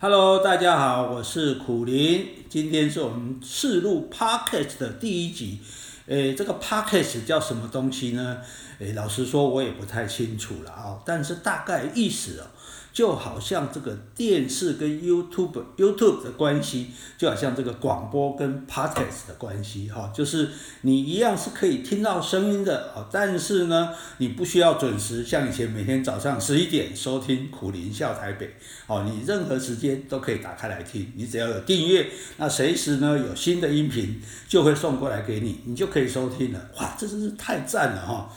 Hello，大家好，我是苦林，今天是我们试录 Podcast 的第一集。诶，这个 Podcast 叫什么东西呢？诶，老实说，我也不太清楚了啊，但是大概意思哦。就好像这个电视跟 YouTube YouTube 的关系，就好像这个广播跟 Podcast 的关系哈，就是你一样是可以听到声音的啊，但是呢，你不需要准时像以前每天早上十一点收听苦林笑台北哦，你任何时间都可以打开来听，你只要有订阅，那随时呢有新的音频就会送过来给你，你就可以收听了。哇，这真是太赞了哈！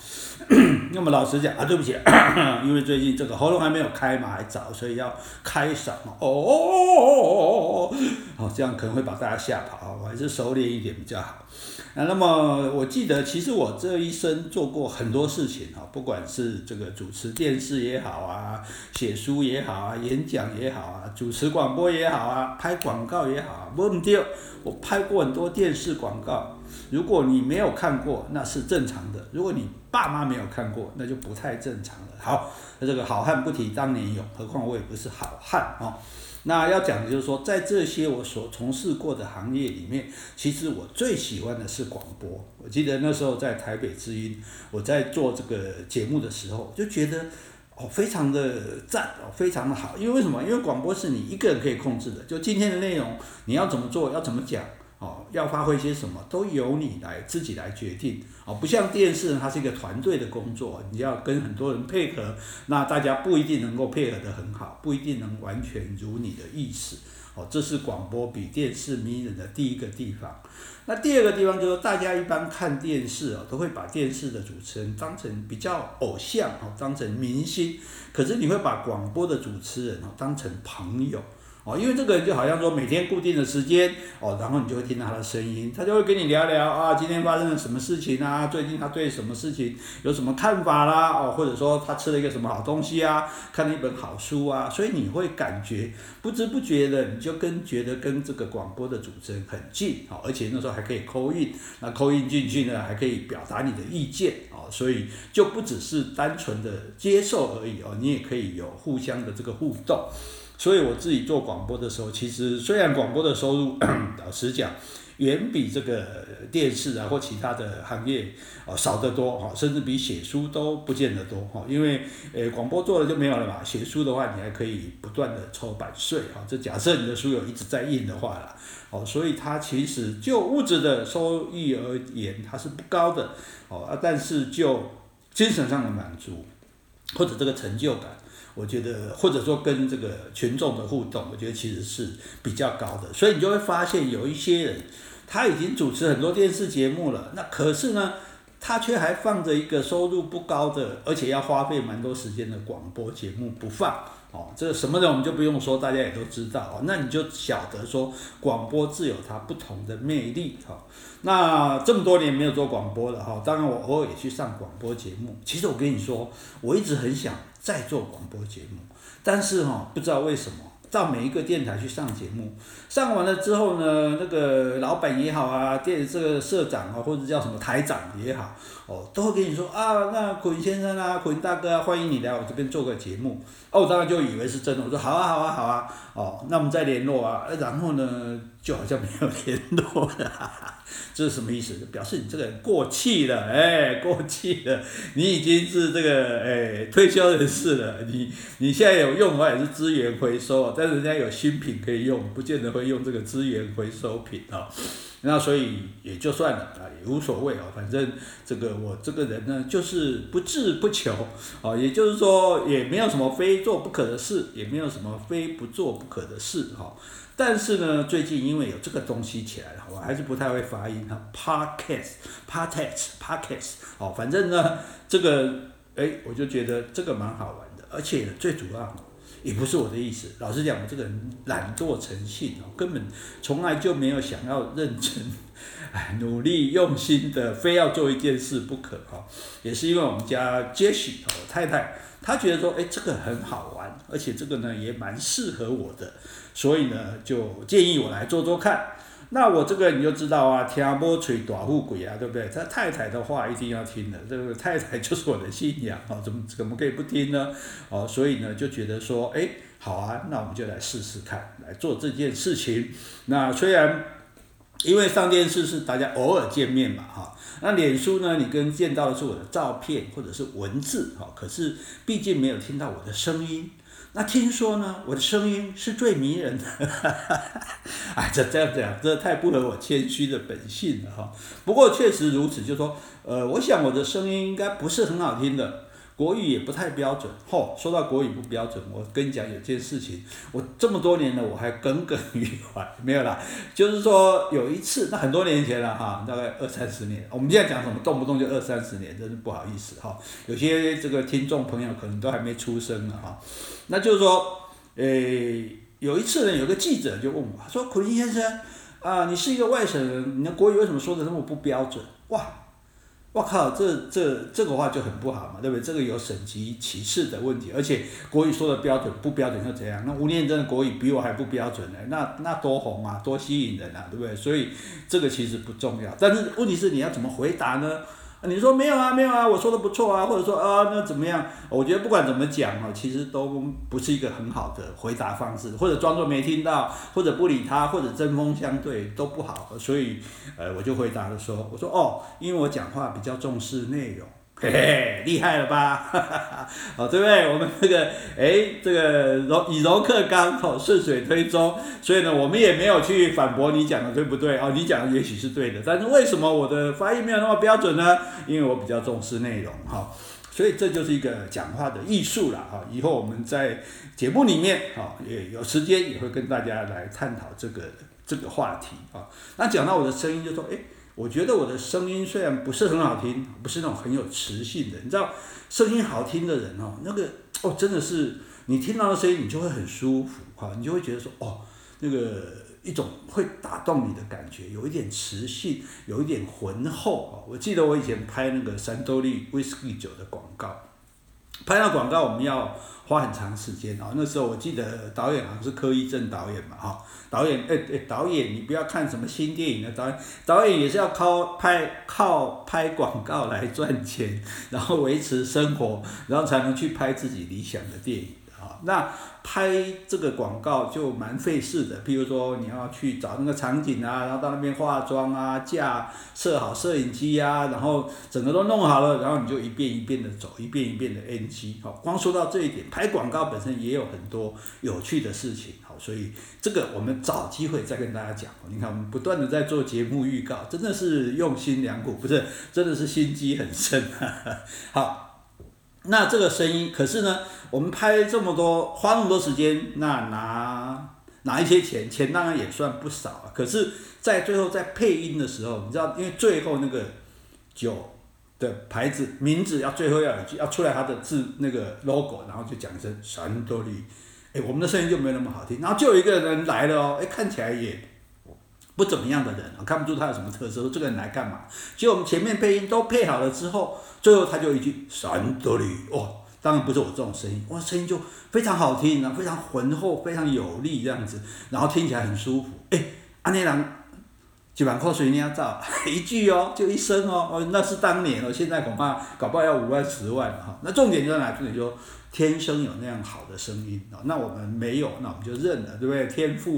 那么老实讲啊，对不起，因为最近这个喉咙还没有开嘛，还早，所以要开嗓哦哦哦哦哦哦，好、哦哦哦哦这样可能会把大家吓跑，我还是收敛一点比较好。啊，那么我记得，其实我这一生做过很多事情哈，不管是这个主持电视也好啊，写书也好啊，演讲也好啊，主持广播也好啊，拍广告也好啊，不，我拍过很多电视广告。如果你没有看过，那是正常的；如果你爸妈没有看过，那就不太正常了。好，那这个好汉不提当年勇，何况我也不是好汉哦。那要讲的就是说，在这些我所从事过的行业里面，其实我最喜欢的是广播。我记得那时候在台北之音，我在做这个节目的时候，就觉得哦，非常的赞哦，非常的好。因为为什么？因为广播是你一个人可以控制的，就今天的内容，你要怎么做，要怎么讲。哦，要发挥些什么，都由你来自己来决定。不像电视，它是一个团队的工作，你要跟很多人配合，那大家不一定能够配合得很好，不一定能完全如你的意思。哦，这是广播比电视迷人的第一个地方。那第二个地方就是，大家一般看电视哦，都会把电视的主持人当成比较偶像哦，当成明星。可是你会把广播的主持人哦当成朋友。哦，因为这个就好像说每天固定的时间哦，然后你就会听到他的声音，他就会跟你聊聊啊，今天发生了什么事情啊，最近他对什么事情有什么看法啦，哦，或者说他吃了一个什么好东西啊，看了一本好书啊，所以你会感觉不知不觉的你就跟觉得跟这个广播的主持人很近哦，而且那时候还可以 call in，那 call in 进去呢还可以表达你的意见哦，所以就不只是单纯的接受而已哦，你也可以有互相的这个互动。所以我自己做广播的时候，其实虽然广播的收入，老实讲，远比这个电视啊或其他的行业啊少得多哈，甚至比写书都不见得多哈。因为呃广播做了就没有了嘛，写书的话你还可以不断的抽版税哈。这假设你的书有一直在印的话啦，哦，所以它其实就物质的收益而言，它是不高的哦，但是就精神上的满足或者这个成就感。我觉得，或者说跟这个群众的互动，我觉得其实是比较高的，所以你就会发现有一些人，他已经主持很多电视节目了，那可是呢，他却还放着一个收入不高的，而且要花费蛮多时间的广播节目不放。哦，这什么人我们就不用说，大家也都知道哦。那你就晓得说，广播自有它不同的魅力哈。那这么多年没有做广播了哈，当然我偶尔也去上广播节目。其实我跟你说，我一直很想在做广播节目，但是哈，不知道为什么，到每一个电台去上节目，上完了之后呢，那个老板也好啊，电这个社长啊，或者叫什么台长也好。哦，都会跟你说啊，那苦苓先生啊，苦苓大哥啊，欢迎你来我这边做个节目。哦，我当然就以为是真的，我说好啊，好啊，好啊。哦，那我们再联络啊。然后呢，就好像没有联络了，这是什么意思？表示你这个人过气了，哎，过气了，你已经是这个哎退休人士了。你你现在有用的话也是资源回收，但是人家有新品可以用，不见得会用这个资源回收品啊。那所以也就算了啊，也无所谓啊，反正这个我这个人呢，就是不志不求啊，也就是说也没有什么非做不可的事，也没有什么非不做不可的事哈。但是呢，最近因为有这个东西起来了，我还是不太会发音哈，Podcast，Podcast，Podcast，哦，反正呢，这个哎，我就觉得这个蛮好玩的，而且最主要。也不是我的意思，老实讲，我这个人懒惰成性哦，根本从来就没有想要认真、哎，努力用心的，非要做一件事不可哈。也是因为我们家 Jesse，我太太，她觉得说，哎，这个很好玩，而且这个呢也蛮适合我的，所以呢就建议我来做做看。那我这个你就知道啊，听无吹大富贵啊，对不对？他太太的话一定要听的，这个太太就是我的信仰啊，怎么怎么可以不听呢？哦，所以呢就觉得说，哎，好啊，那我们就来试试看，来做这件事情。那虽然因为上电视是大家偶尔见面嘛，哈，那脸书呢，你跟见到的是我的照片或者是文字，哈，可是毕竟没有听到我的声音。那听说呢，我的声音是最迷人的，哎，这这样讲，这太不合我谦虚的本性了哈。不过确实如此，就说，呃，我想我的声音应该不是很好听的。国语也不太标准，吼、哦，说到国语不标准，我跟你讲有件事情，我这么多年了，我还耿耿于怀，没有啦，就是说有一次，那很多年前了哈，大概二三十年，我们现在讲什么，动不动就二三十年，真是不好意思哈，有些这个听众朋友可能都还没出生呢哈，那就是说，诶，有一次呢，有个记者就问我，说苦林先生，啊，你是一个外省人，你的国语为什么说的那么不标准？哇！我靠，这这这个话就很不好嘛，对不对？这个有省级歧视的问题，而且国语说的标准不标准又怎样？那吴念真的国语比我还不标准呢，那那多红啊，多吸引人啊，对不对？所以这个其实不重要，但是问题是你要怎么回答呢？你说没有啊，没有啊，我说的不错啊，或者说啊，那怎么样？我觉得不管怎么讲啊，其实都不是一个很好的回答方式，或者装作没听到，或者不理他，或者针锋相对都不好。所以，呃，我就回答了说，我说哦，因为我讲话比较重视内容。嘿嘿，厉害了吧？哈哈哈，好，对不对？我们这个，哎，这个柔以柔克刚，好，顺水推舟。所以呢，我们也没有去反驳你讲的对不对？哦，你讲的也许是对的，但是为什么我的发音没有那么标准呢？因为我比较重视内容，哈。所以这就是一个讲话的艺术了，哈。以后我们在节目里面，哈，也有时间也会跟大家来探讨这个这个话题，啊。那讲到我的声音，就说，哎。我觉得我的声音虽然不是很好听，不是那种很有磁性的，你知道，声音好听的人哦，那个哦，真的是你听到的声音，你就会很舒服哈，你就会觉得说哦，那个一种会打动你的感觉，有一点磁性，有一点浑厚啊。我记得我以前拍那个三得利威士忌酒的广告，拍那广告我们要。花很长时间哦，那时候我记得导演好像是柯一正导演嘛，哈，导演哎哎，导演你不要看什么新电影的导演，导演也是要靠拍靠拍广告来赚钱，然后维持生活，然后才能去拍自己理想的电影。那拍这个广告就蛮费事的，譬如说你要去找那个场景啊，然后到那边化妆啊，架设好摄影机啊，然后整个都弄好了，然后你就一遍一遍的走，一遍一遍的 NG。好，光说到这一点，拍广告本身也有很多有趣的事情。好，所以这个我们找机会再跟大家讲。你看我们不断的在做节目预告，真的是用心良苦，不是，真的是心机很深。好。那这个声音，可是呢，我们拍这么多，花那么多时间，那拿拿一些钱，钱当然也算不少啊。可是，在最后在配音的时候，你知道，因为最后那个酒的牌子名字要最后要有句要出来它的字那个 logo，然后就讲一声三多利，哎，我们的声音就没有那么好听。然后就有一个人来了哦，哎，看起来也。不怎么样的人，我看不出他有什么特色。说这个人来干嘛？结果我们前面配音都配好了之后，最后他就一句三得利哦，当然不是我这种声音，哇声音就非常好听啊，非常浑厚，非常有力这样子，然后听起来很舒服。哎，阿内郎几万块水你要造 一句哦，就一声哦，哦那是当年哦，现在恐怕搞不好要五万十万哈。那重点在哪？重点就天生有那样好的声音啊，那我们没有，那我们就认了，对不对？天赋。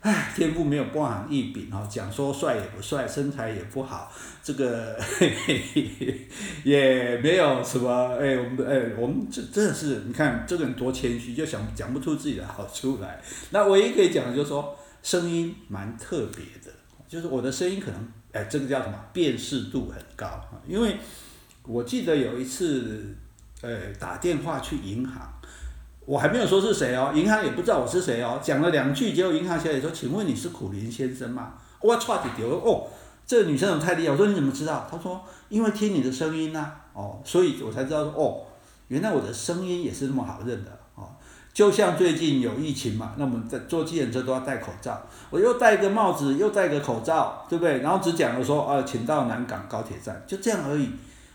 唉，天赋没有包含一禀哦，讲说帅也不帅，身材也不好，这个嘿嘿 也没有什么哎，我们哎，我们这真的是你看这个人多谦虚，就想讲不出自己的好出来。那唯一可以讲的就是说声音蛮特别的，就是我的声音可能哎，这个叫什么辨识度很高啊，因为我记得有一次呃打电话去银行。我还没有说是谁哦，银行也不知道我是谁哦，讲了两句，结果银行小姐说：“请问你是苦林先生吗？”我唰就丢了哦，这个女生怎么太厉害？我说你怎么知道？她说：“因为听你的声音呐、哦，所以我才知道哦，原来我的声音也是那么好认的哦。”就像最近有疫情嘛，那我们在坐计程车都要戴口罩，我又戴个帽子，又戴个口罩，对不对？然后只讲了说啊，请到南港高铁站，就这样而已。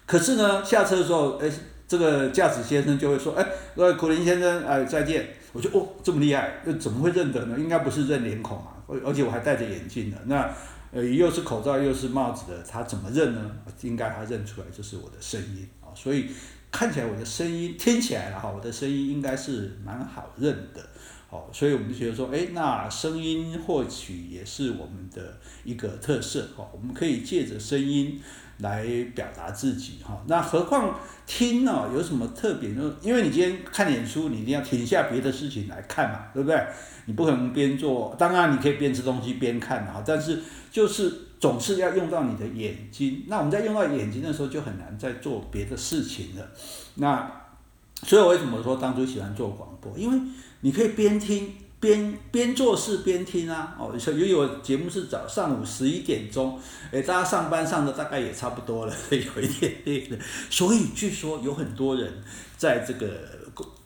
可是呢，下车的时候，哎。这个驾驶先生就会说：“哎，各位苦苓先生，哎，再见。”我就哦，这么厉害，那怎么会认得呢？应该不是认脸孔啊，而而且我还戴着眼镜的。那呃，又是口罩又是帽子的，他怎么认呢？应该他认出来就是我的声音啊。所以看起来我的声音听起来了哈，我的声音应该是蛮好认的。哦，所以我们就觉得说，哎，那声音或许也是我们的一个特色哦，我们可以借着声音来表达自己哈。那何况听呢，有什么特别呢？因为你今天看演出，你一定要停下别的事情来看嘛，对不对？你不可能边做，当然你可以边吃东西边看啊，但是就是总是要用到你的眼睛。那我们在用到眼睛的时候，就很难再做别的事情了。那所以我为什么说当初喜欢做广播？因为你可以边听边边做事边听啊，哦，所以有有节目是早上午十一点钟，诶，大家上班上的大概也差不多了，有一点累了，所以据说有很多人在这个。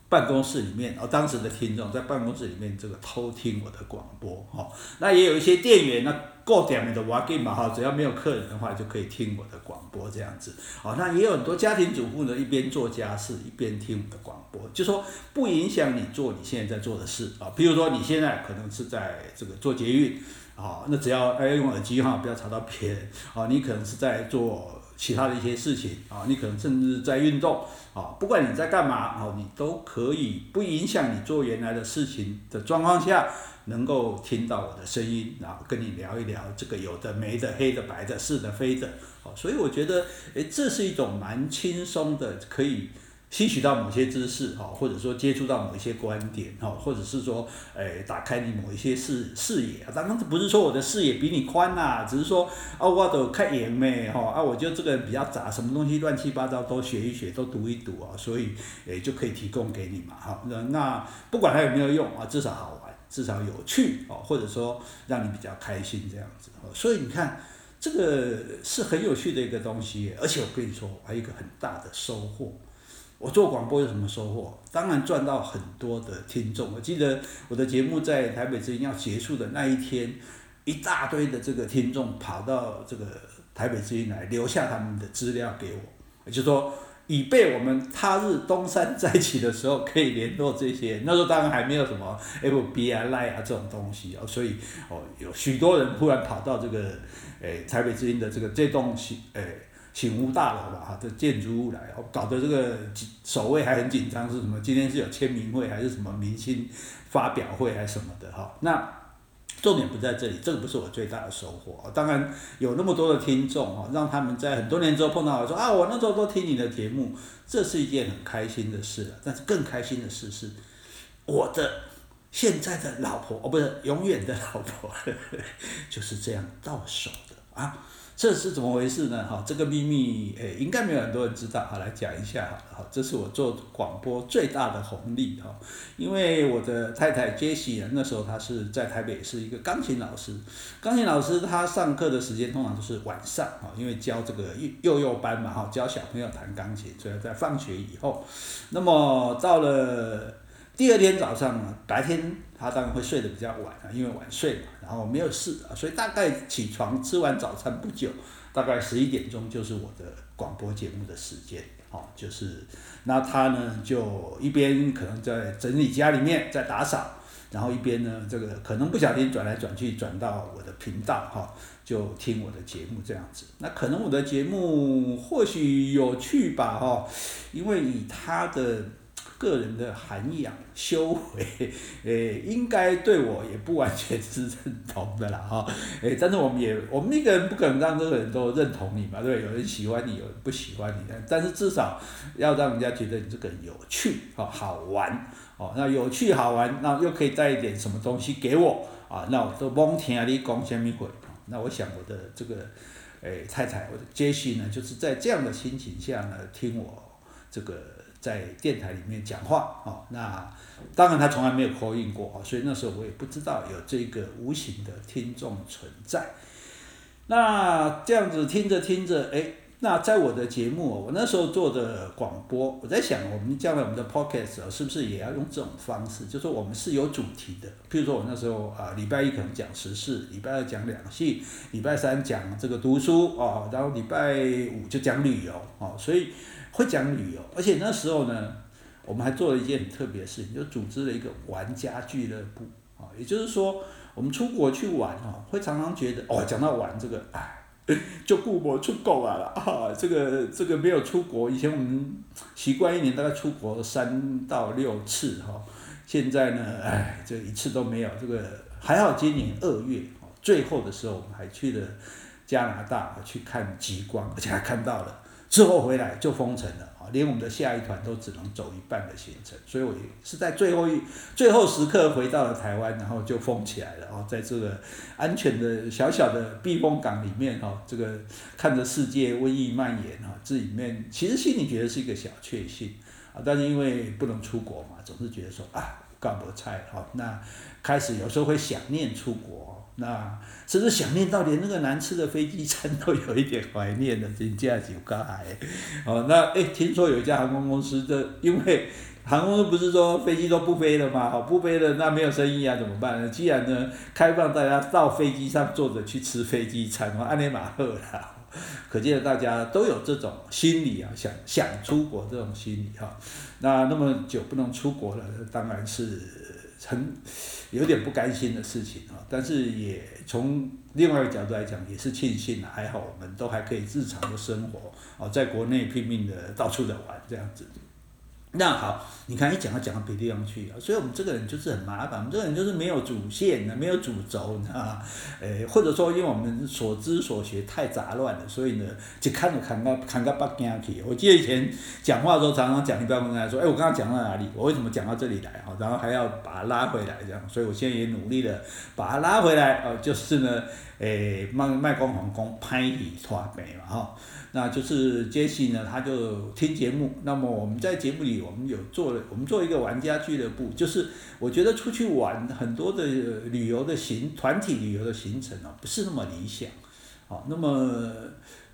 办公室里面，哦，当时的听众在办公室里面这个偷听我的广播，哈，那也有一些店员，那过点的我给嘛，哈，只要没有客人的话，就可以听我的广播这样子，哦，那也有很多家庭主妇呢，一边做家事一边听我的广播，就说不影响你做你现在在做的事啊，比如说你现在可能是在这个做捷运，啊，那只要哎用耳机哈，不要吵到别人，啊，你可能是在做。其他的一些事情啊，你可能甚至在运动啊，不管你在干嘛啊，你都可以不影响你做原来的事情的状况下，能够听到我的声音，然后跟你聊一聊这个有的没的、黑的白的、是的非的，所以我觉得，诶，这是一种蛮轻松的，可以。吸取到某些知识哈，或者说接触到某一些观点哈，或者是说，诶，打开你某一些视视野啊。当然，不是说我的视野比你宽呐，只是说，啊，我都看眼咩哈，啊，我就这个比较杂，什么东西乱七八糟都学一学，都读一读啊，所以，诶，就可以提供给你嘛，哈。那那不管它有没有用啊，至少好玩，至少有趣哦，或者说让你比较开心这样子。所以你看，这个是很有趣的一个东西，而且我跟你说，还有一个很大的收获。我做广播有什么收获？当然赚到很多的听众。我记得我的节目在台北之音要结束的那一天，一大堆的这个听众跑到这个台北之音来，留下他们的资料给我，也就是说，以备我们他日东山再起的时候可以联络这些。那时候当然还没有什么 FB 啊、Line 啊这种东西哦，所以哦，有许多人突然跑到这个诶台北之音的这个这栋诶。醒吾大楼吧，哈，这建筑物来，搞得这个守卫还很紧张，是什么？今天是有签名会还是什么明星发表会还是什么的哈？那重点不在这里，这个不是我最大的收获。当然有那么多的听众哈，让他们在很多年之后碰到我说啊，我那时候都听你的节目，这是一件很开心的事了。但是更开心的事是，我的现在的老婆哦，不是永远的老婆，就是这样到手的啊。这是怎么回事呢？哈，这个秘密，诶，应该没有很多人知道。好，来讲一下，好，这是我做广播最大的红利，哈，因为我的太太 Jessie 那时候她是在台北是一个钢琴老师，钢琴老师她上课的时间通常都是晚上，哈，因为教这个幼幼班嘛，哈，教小朋友弹钢琴，所以在放学以后，那么到了第二天早上呢，白天。他当然会睡得比较晚啊，因为晚睡嘛，然后没有事啊，所以大概起床吃完早餐不久，大概十一点钟就是我的广播节目的时间，哦，就是那他呢就一边可能在整理家里面在打扫，然后一边呢这个可能不小心转来转去转到我的频道哈，就听我的节目这样子，那可能我的节目或许有趣吧哈，因为以他的。个人的涵养、修为，诶，应该对我也不完全是认同的啦，哈，诶，但是我们也，我们一个人不可能让这个人都认同你嘛，对？有人喜欢你，有人不喜欢你，但是至少要让人家觉得你这个人有趣，哦，好玩，哦，那有趣好玩，那又可以带一点什么东西给我，啊，那我都甭听你讲什么鬼，那我想我的这个，诶，太太，我的杰西呢，就是在这样的心情下呢，听我这个。在电台里面讲话哦，那当然他从来没有 call in 过，所以那时候我也不知道有这个无形的听众存在。那这样子听着听着，哎，那在我的节目，我那时候做的广播，我在想，我们将来我们的 podcast 是不是也要用这种方式？就是说我们是有主题的，譬如说我那时候啊，礼拜一可能讲时事，礼拜二讲两性，礼拜三讲这个读书哦，然后礼拜五就讲旅游哦，所以。会讲旅游，而且那时候呢，我们还做了一件很特别的事情，就组织了一个玩家俱乐部啊。也就是说，我们出国去玩哦，会常常觉得哦，讲到玩这个，哎，就顾我出国啊了啊，这个这个没有出国，以前我们习惯一年大概出国三到六次哈，现在呢，哎，这一次都没有。这个还好，今年二月最后的时候，我们还去了加拿大去看极光，而且还看到了，之后回来就封城了啊。连我们的下一团都只能走一半的行程，所以我也是在最后一最后时刻回到了台湾，然后就封起来了。哦，在这个安全的小小的避风港里面，哈，这个看着世界瘟疫蔓延，哈，这里面其实心里觉得是一个小确幸啊，但是因为不能出国嘛，总是觉得说啊，干不菜，哈，那开始有时候会想念出国。那甚至想念到连那个难吃的飞机餐都有一点怀念的，真假就尬哎。哦，那哎，听说有一家航空公司的，因为航空公司不是说飞机都不飞了吗？好，不飞了，那没有生意啊，怎么办呢？既然呢，开放大家到飞机上坐着去吃飞机餐，安尼马赫啦。可见大家都有这种心理啊，想想出国这种心理哈。那那么久不能出国了，当然是很。有点不甘心的事情啊，但是也从另外一个角度来讲，也是庆幸，还好我们都还可以日常的生活哦，在国内拼命的到处的玩这样子。那好，你看一讲要讲到别地方去啊，所以我们这个人就是很麻烦，我们这个人就是没有主线的，没有主轴，你知道吗？诶，或者说因为我们所知所学太杂乱了，所以呢，就看着看到看到北京去。我记得以前讲话的时候，常常讲一半跟人家说，诶，我刚刚讲到哪里？我为什么讲到这里来？哈，然后还要把它拉回来，这样。所以我现在也努力的把它拉回来，哦，就是呢，诶，卖卖光皇宫拍戏拖背嘛，哈。那就是杰西呢，他就听节目。那么我们在节目里，我们有做了，我们做一个玩家俱乐部，就是我觉得出去玩很多的旅游的行团体旅游的行程啊，不是那么理想，好，那么。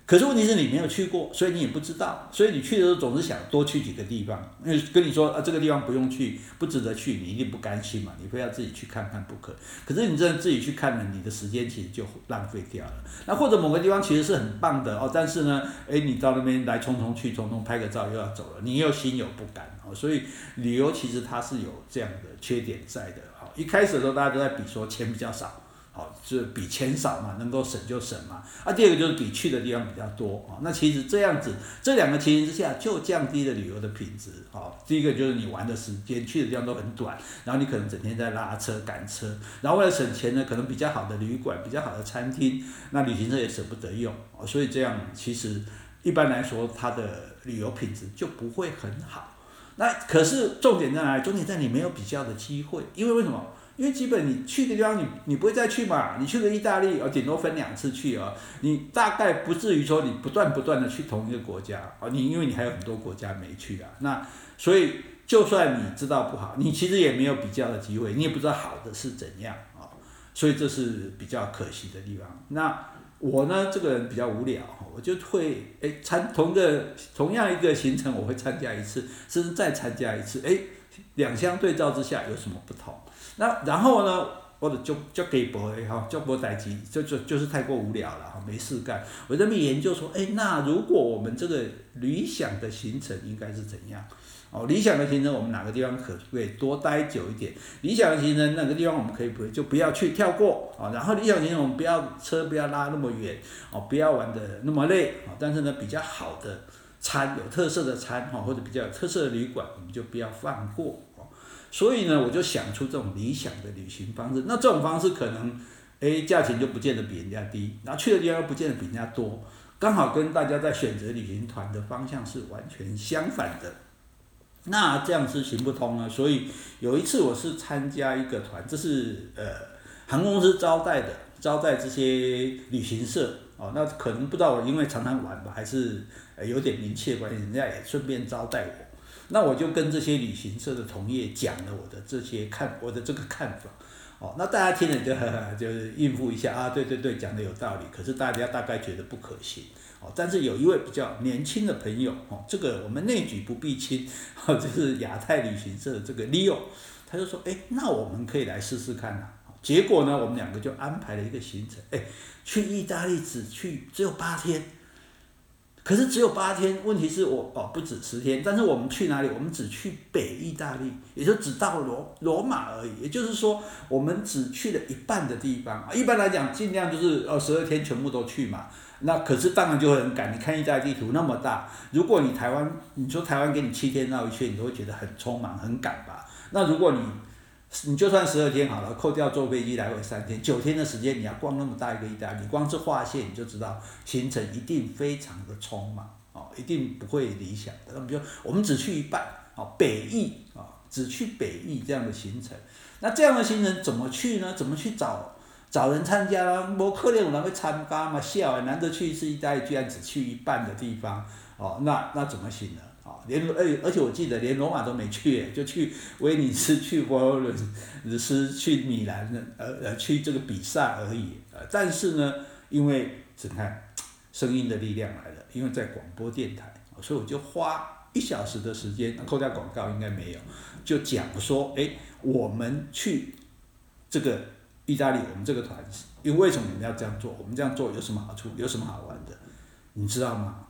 可是问题是你没有去过，所以你也不知道，所以你去的时候总是想多去几个地方。因为跟你说啊，这个地方不用去，不值得去，你一定不甘心嘛，你非要自己去看看不可。可是你真的自己去看了，你的时间其实就浪费掉了。那或者某个地方其实是很棒的哦，但是呢，哎，你到那边来匆匆去，匆匆拍个照又要走了，你又心有不甘哦。所以旅游其实它是有这样的缺点在的啊。一开始的时候大家都在比说钱比较少。好，就是比钱少嘛，能够省就省嘛。啊，第二个就是比去的地方比较多啊。那其实这样子，这两个情形之下，就降低了旅游的品质。好，第一个就是你玩的时间去的地方都很短，然后你可能整天在拉车赶车，然后为了省钱呢，可能比较好的旅馆、比较好的餐厅，那旅行社也舍不得用。所以这样其实一般来说，它的旅游品质就不会很好。那可是重点在哪里？重点在你没有比较的机会，因为为什么？因为基本你去的地方你你不会再去嘛，你去个意大利，哦，顶多分两次去哦，你大概不至于说你不断不断的去同一个国家哦，你因为你还有很多国家没去啊，那所以就算你知道不好，你其实也没有比较的机会，你也不知道好的是怎样啊，所以这是比较可惜的地方。那我呢，这个人比较无聊，我就会哎参同个同样一个行程，我会参加一次，甚至再参加一次，哎，两相对照之下有什么不同？那然后呢，我就就就给博哈，就博待机，就就就是太过无聊了哈，没事干。我在那边研究说，哎，那如果我们这个理想的行程应该是怎样？哦，理想的行程我们哪个地方可可以多待久一点？理想的行程哪个地方我们可以不就不要去跳过啊？然后理想行程我们不要车不要拉那么远哦，不要玩得那么累啊。但是呢，比较好的餐有特色的餐哈，或者比较有特色的旅馆，我们就不要放过。所以呢，我就想出这种理想的旅行方式。那这种方式可能，哎，价钱就不见得比人家低，然后去的地方又不见得比人家多，刚好跟大家在选择旅行团的方向是完全相反的。那这样是行不通啊。所以有一次我是参加一个团，这是呃航空公司招待的，招待这些旅行社哦。那可能不知道我因为常常玩吧，还是有点名气的关系，人家也顺便招待我。那我就跟这些旅行社的同业讲了我的这些看我的这个看法，哦，那大家听了就 呵呵就应付一下啊，对对对，讲的有道理。可是大家大概觉得不可行，哦，但是有一位比较年轻的朋友，哦，这个我们内举不避亲，哦，就是亚太旅行社的这个 Leo，他就说，哎，那我们可以来试试看呐。结果呢，我们两个就安排了一个行程，哎，去意大利只去只有八天。可是只有八天，问题是我哦不止十天，但是我们去哪里？我们只去北意大利，也就只到罗罗马而已。也就是说，我们只去了一半的地方。一般来讲，尽量就是哦十二天全部都去嘛。那可是当然就会很赶。你看意大利地图那么大，如果你台湾，你说台湾给你七天绕一圈，你都会觉得很匆忙很赶吧？那如果你你就算十二天好了，扣掉坐飞机来回三天，九天的时间你要逛那么大一个意大利，光是划线你就知道行程一定非常的匆忙哦，一定不会理想的。那么就我们只去一半哦，北翼啊，只去北翼这样的行程。那这样的行程怎么去呢？怎么去找找人参加呢？没可能有人会参加嘛，笑，难得去一次意大利，居然只去一半的地方哦，那那怎么行呢？连而而且我记得连罗马都没去，就去威尼斯、去佛罗伦斯、去米兰，呃呃，去这个比萨而已。呃，但是呢，因为只看声音的力量来了，因为在广播电台，所以我就花一小时的时间，扣掉广告应该没有，就讲说，哎，我们去这个意大利，我们这个团，因为为什么我们要这样做？我们这样做有什么好处？有什么好玩的？你知道吗？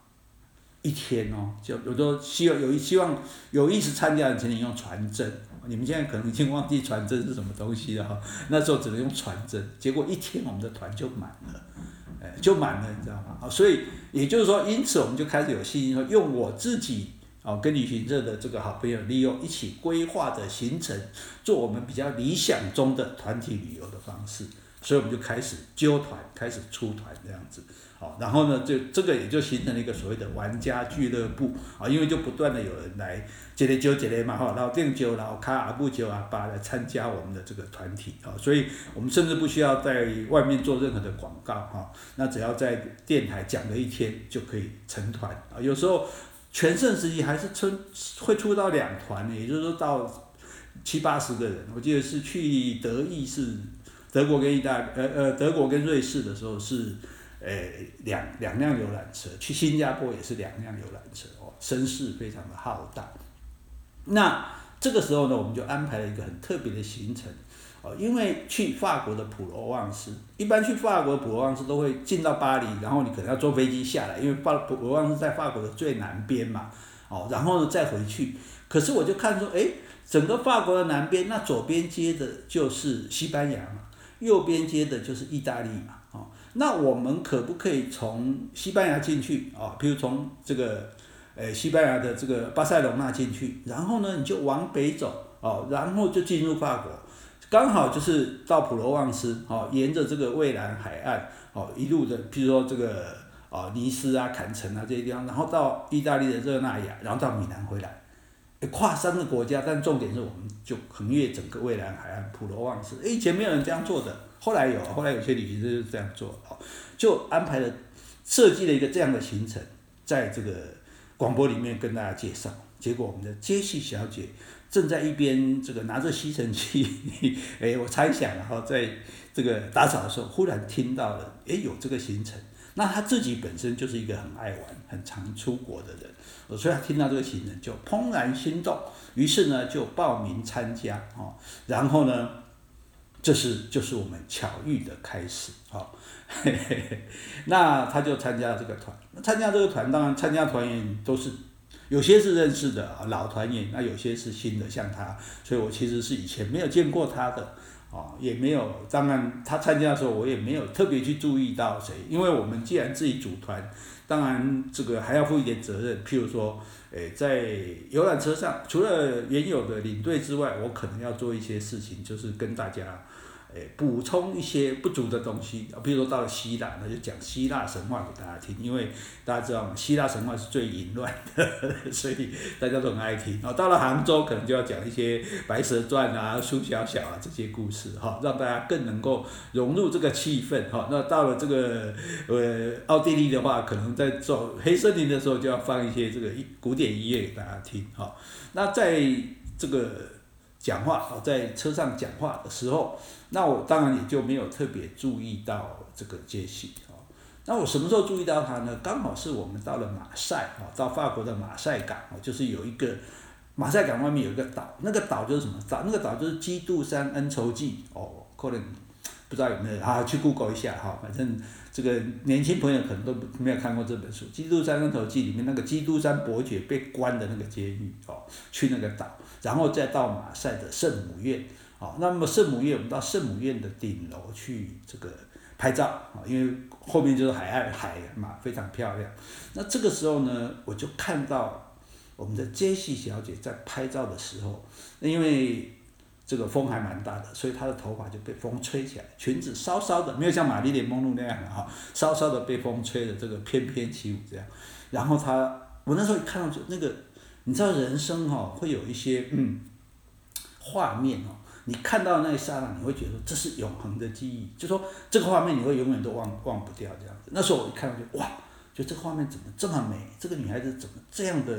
一天哦，就有时候希望有一希望有意识参加的，请你用传真。你们现在可能已经忘记传真是什么东西了哈。那时候只能用传真，结果一天我们的团就满了，哎，就满了，你知道吗？啊，所以也就是说，因此我们就开始有信心说，用我自己哦跟旅行社的这个好朋友利用一起规划的行程，做我们比较理想中的团体旅游的方式。所以我们就开始揪团，开始出团这样子。然后呢，就这个也就形成了一个所谓的玩家俱乐部啊，因为就不断的有人来接来揪接来嘛，哈，老店揪，然后卡阿布揪阿巴来参加我们的这个团体啊，所以我们甚至不需要在外面做任何的广告哈，那只要在电台讲了一天就可以成团啊，有时候全盛时期还是出会出到两团，也就是说到七八十个人，我记得是去德意是德国跟意大呃呃德国跟瑞士的时候是。诶，两两辆游览车去新加坡也是两辆游览车哦，声势非常的浩大。那这个时候呢，我们就安排了一个很特别的行程哦，因为去法国的普罗旺斯，一般去法国普罗旺斯都会进到巴黎，然后你可能要坐飞机下来，因为法普罗旺斯在法国的最南边嘛，哦，然后呢再回去。可是我就看说，诶，整个法国的南边，那左边接的就是西班牙嘛，右边接的就是意大利嘛。那我们可不可以从西班牙进去啊？比如从这个，呃，西班牙的这个巴塞罗那进去，然后呢，你就往北走哦，然后就进入法国，刚好就是到普罗旺斯哦，沿着这个蔚蓝海岸哦，一路的，比如说这个哦，尼斯啊、坎城啊这些地方，然后到意大利的热那亚，然后到米兰回来，跨三个国家，但重点是我们就横越整个蔚蓝海岸，普罗旺斯，以前没有人这样做的。后来有，后来有些旅行社就是这样做，就安排了设计了一个这样的行程，在这个广播里面跟大家介绍。结果我们的杰西小姐正在一边这个拿着吸尘器，哎，我猜想然后在这个打扫的时候，忽然听到了，哎，有这个行程。那她自己本身就是一个很爱玩、很常出国的人，所以她听到这个行程就怦然心动，于是呢就报名参加，哦，然后呢。这是就是我们巧遇的开始，哦，嘿嘿，那他就参加这个团。参加这个团，当然参加团员都是有些是认识的老团员，那有些是新的，像他，所以我其实是以前没有见过他的，哦，也没有。当然他参加的时候，我也没有特别去注意到谁，因为我们既然自己组团，当然这个还要负一点责任，譬如说。诶，在游览车上，除了原有的领队之外，我可能要做一些事情，就是跟大家。诶，补充一些不足的东西，比如说到了希腊，那就讲希腊神话给大家听，因为大家知道嘛，希腊神话是最淫乱的，所以大家都很爱听。然后到了杭州，可能就要讲一些白蛇传啊、苏小小啊这些故事，哈，让大家更能够融入这个气氛，哈。那到了这个呃奥地利的话，可能在走黑森林的时候，就要放一些这个古典音乐给大家听，哈。那在这个讲话哦，在车上讲话的时候。那我当然也就没有特别注意到这个杰西哦。那我什么时候注意到他呢？刚好是我们到了马赛哦，到法国的马赛港哦，就是有一个马赛港外面有一个岛，那个岛就是什么岛？那个岛就是基督山恩仇记哦，可能不知道有没有啊？去 Google 一下哈，反正这个年轻朋友可能都没有看过这本书《基督山恩仇记》里面那个基督山伯爵被关的那个监狱哦，去那个岛，然后再到马赛的圣母院，哦，那么圣母院我们到圣母院的顶楼去这个拍照啊，因为后面就是海岸海嘛，非常漂亮。那这个时候呢，我就看到我们的杰西小姐在拍照的时候，因为。这个风还蛮大的，所以她的头发就被风吹起来，裙子稍稍的没有像玛丽莲梦露那样的哈，稍稍的被风吹的这个翩翩起舞这样。然后她，我那时候一看到就那个，你知道人生哈、哦、会有一些嗯画面哦，你看到那一刹那，你会觉得这是永恒的记忆，就说这个画面你会永远都忘忘不掉这样子。那时候我一看到就哇，就这个画面怎么这么美？这个女孩子怎么这样的？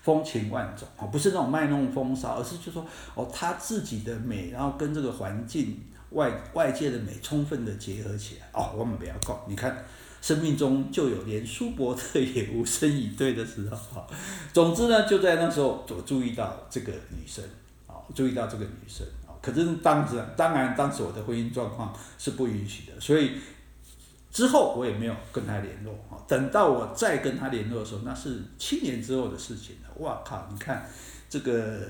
风情万种啊，不是那种卖弄风骚，而是就说哦，她自己的美，然后跟这个环境外外界的美充分的结合起来哦。我们不要讲，你看，生命中就有连舒伯特也无声以对的时候。总之呢，就在那时候，我注意到这个女生啊，注意到这个女生啊。可是当时，当然当时我的婚姻状况是不允许的，所以。之后我也没有跟他联络啊，等到我再跟他联络的时候，那是七年之后的事情了。哇靠！你看这个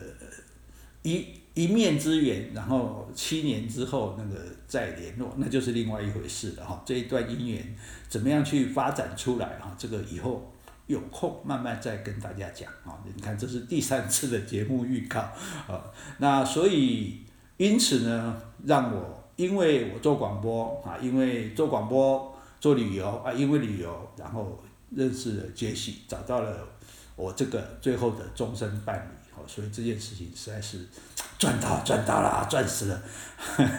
一一面之缘，然后七年之后那个再联络，那就是另外一回事了哈。这一段姻缘怎么样去发展出来哈？这个以后有空慢慢再跟大家讲啊。你看这是第三次的节目预告啊。那所以因此呢，让我。因为我做广播啊，因为做广播做旅游啊，因为旅游，然后认识了杰西，找到了我这个最后的终身伴侣，哦，所以这件事情实在是赚到赚到了，赚死了。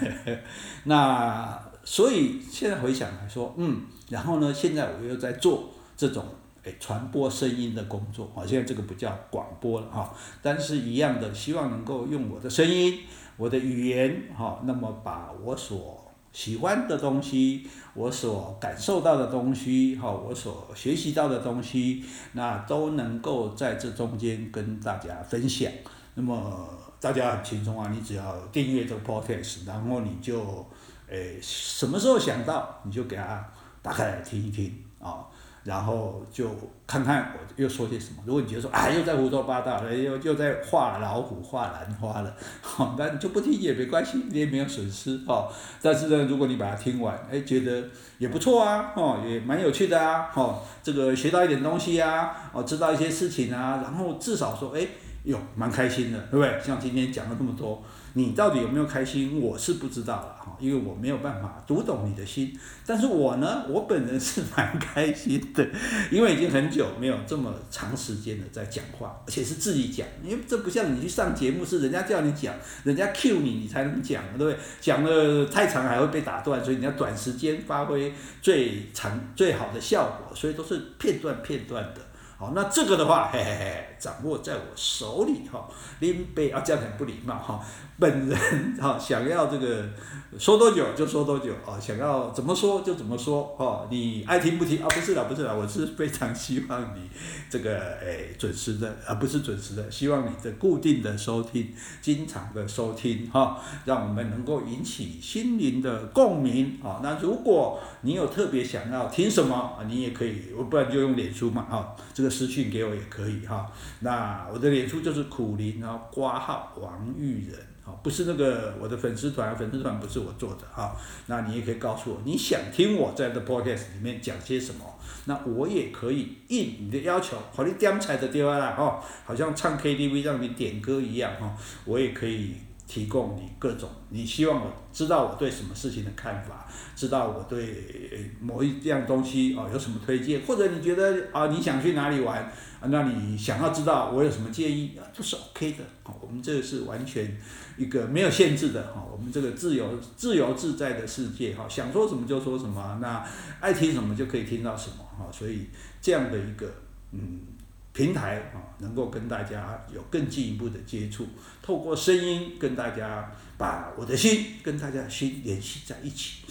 那所以现在回想来说，嗯，然后呢，现在我又在做这种诶传播声音的工作，啊，现在这个不叫广播了哈，但是一样的，希望能够用我的声音。我的语言，哈，那么把我所喜欢的东西，我所感受到的东西，哈，我所学习到的东西，那都能够在这中间跟大家分享。那么大家很轻松啊，你只要订阅这个 podcast，然后你就，诶，什么时候想到你就给它打开来听一听啊。然后就看看我又说些什么。如果你觉得说啊，又在胡说八道了，又又在画老虎、画兰花了，好，那你就不听也没关系，你也没有损失哦。但是呢，如果你把它听完，哎，觉得也不错啊，哦，也蛮有趣的啊，哦，这个学到一点东西啊，哦，知道一些事情啊，然后至少说，哎，哟，蛮开心的，对不对？像今天讲了那么多。你到底有没有开心？我是不知道了哈，因为我没有办法读懂你的心。但是我呢，我本人是蛮开心的，因为已经很久没有这么长时间的在讲话，而且是自己讲。因为这不像你去上节目，是人家叫你讲，人家 cue 你，你才能讲，对不对？讲的太长还会被打断，所以你要短时间发挥最长最好的效果，所以都是片段片段的。好，那这个的话，嘿嘿嘿，掌握在我手里哈。林北啊，这样很不礼貌哈。本人哈，想要这个说多久就说多久啊，想要怎么说就怎么说哈。你爱听不听啊？不是的，不是的，我是非常希望你这个哎准时的啊，不是准时的，希望你的固定的收听，经常的收听哈，让我们能够引起心灵的共鸣啊。那如果你有特别想要听什么，你也可以，我不然就用脸书嘛哈，这个私讯给我也可以哈。那我的脸书就是苦林，然后挂号王玉仁。不是那个我的粉丝团，粉丝团不是我做的哈。那你也可以告诉我，你想听我在这 podcast 里面讲些什么？那我也可以应你的要求，好，你点彩的地方啦哈，好像唱 KTV 让你点歌一样哈，我也可以提供你各种你希望我知道我对什么事情的看法，知道我对某一样东西哦有什么推荐，或者你觉得啊你想去哪里玩？那你想要知道我有什么建议啊，都是 OK 的。好，我们这个是完全一个没有限制的哈，我们这个自由、自由自在的世界哈，想说什么就说什么，那爱听什么就可以听到什么哈，所以这样的一个嗯平台啊，能够跟大家有更进一步的接触，透过声音跟大家把我的心跟大家心联系在一起。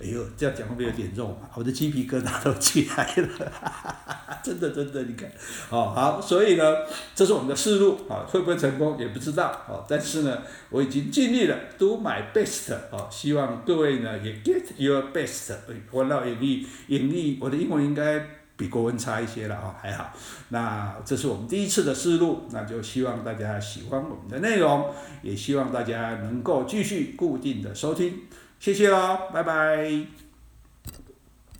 哎呦，这样讲会不会有点肉麻？我的鸡皮疙瘩都起来了，真的真的，你看，哦好，所以呢，这是我们的思路啊，会不会成功也不知道啊，但是呢，我已经尽力了，do my best 啊，希望各位呢也 get your best。我老盈利盈利，我的英文应该比国文差一些了哦，还好。那这是我们第一次的思路，那就希望大家喜欢我们的内容，也希望大家能够继续固定的收听。谢谢喽，拜拜。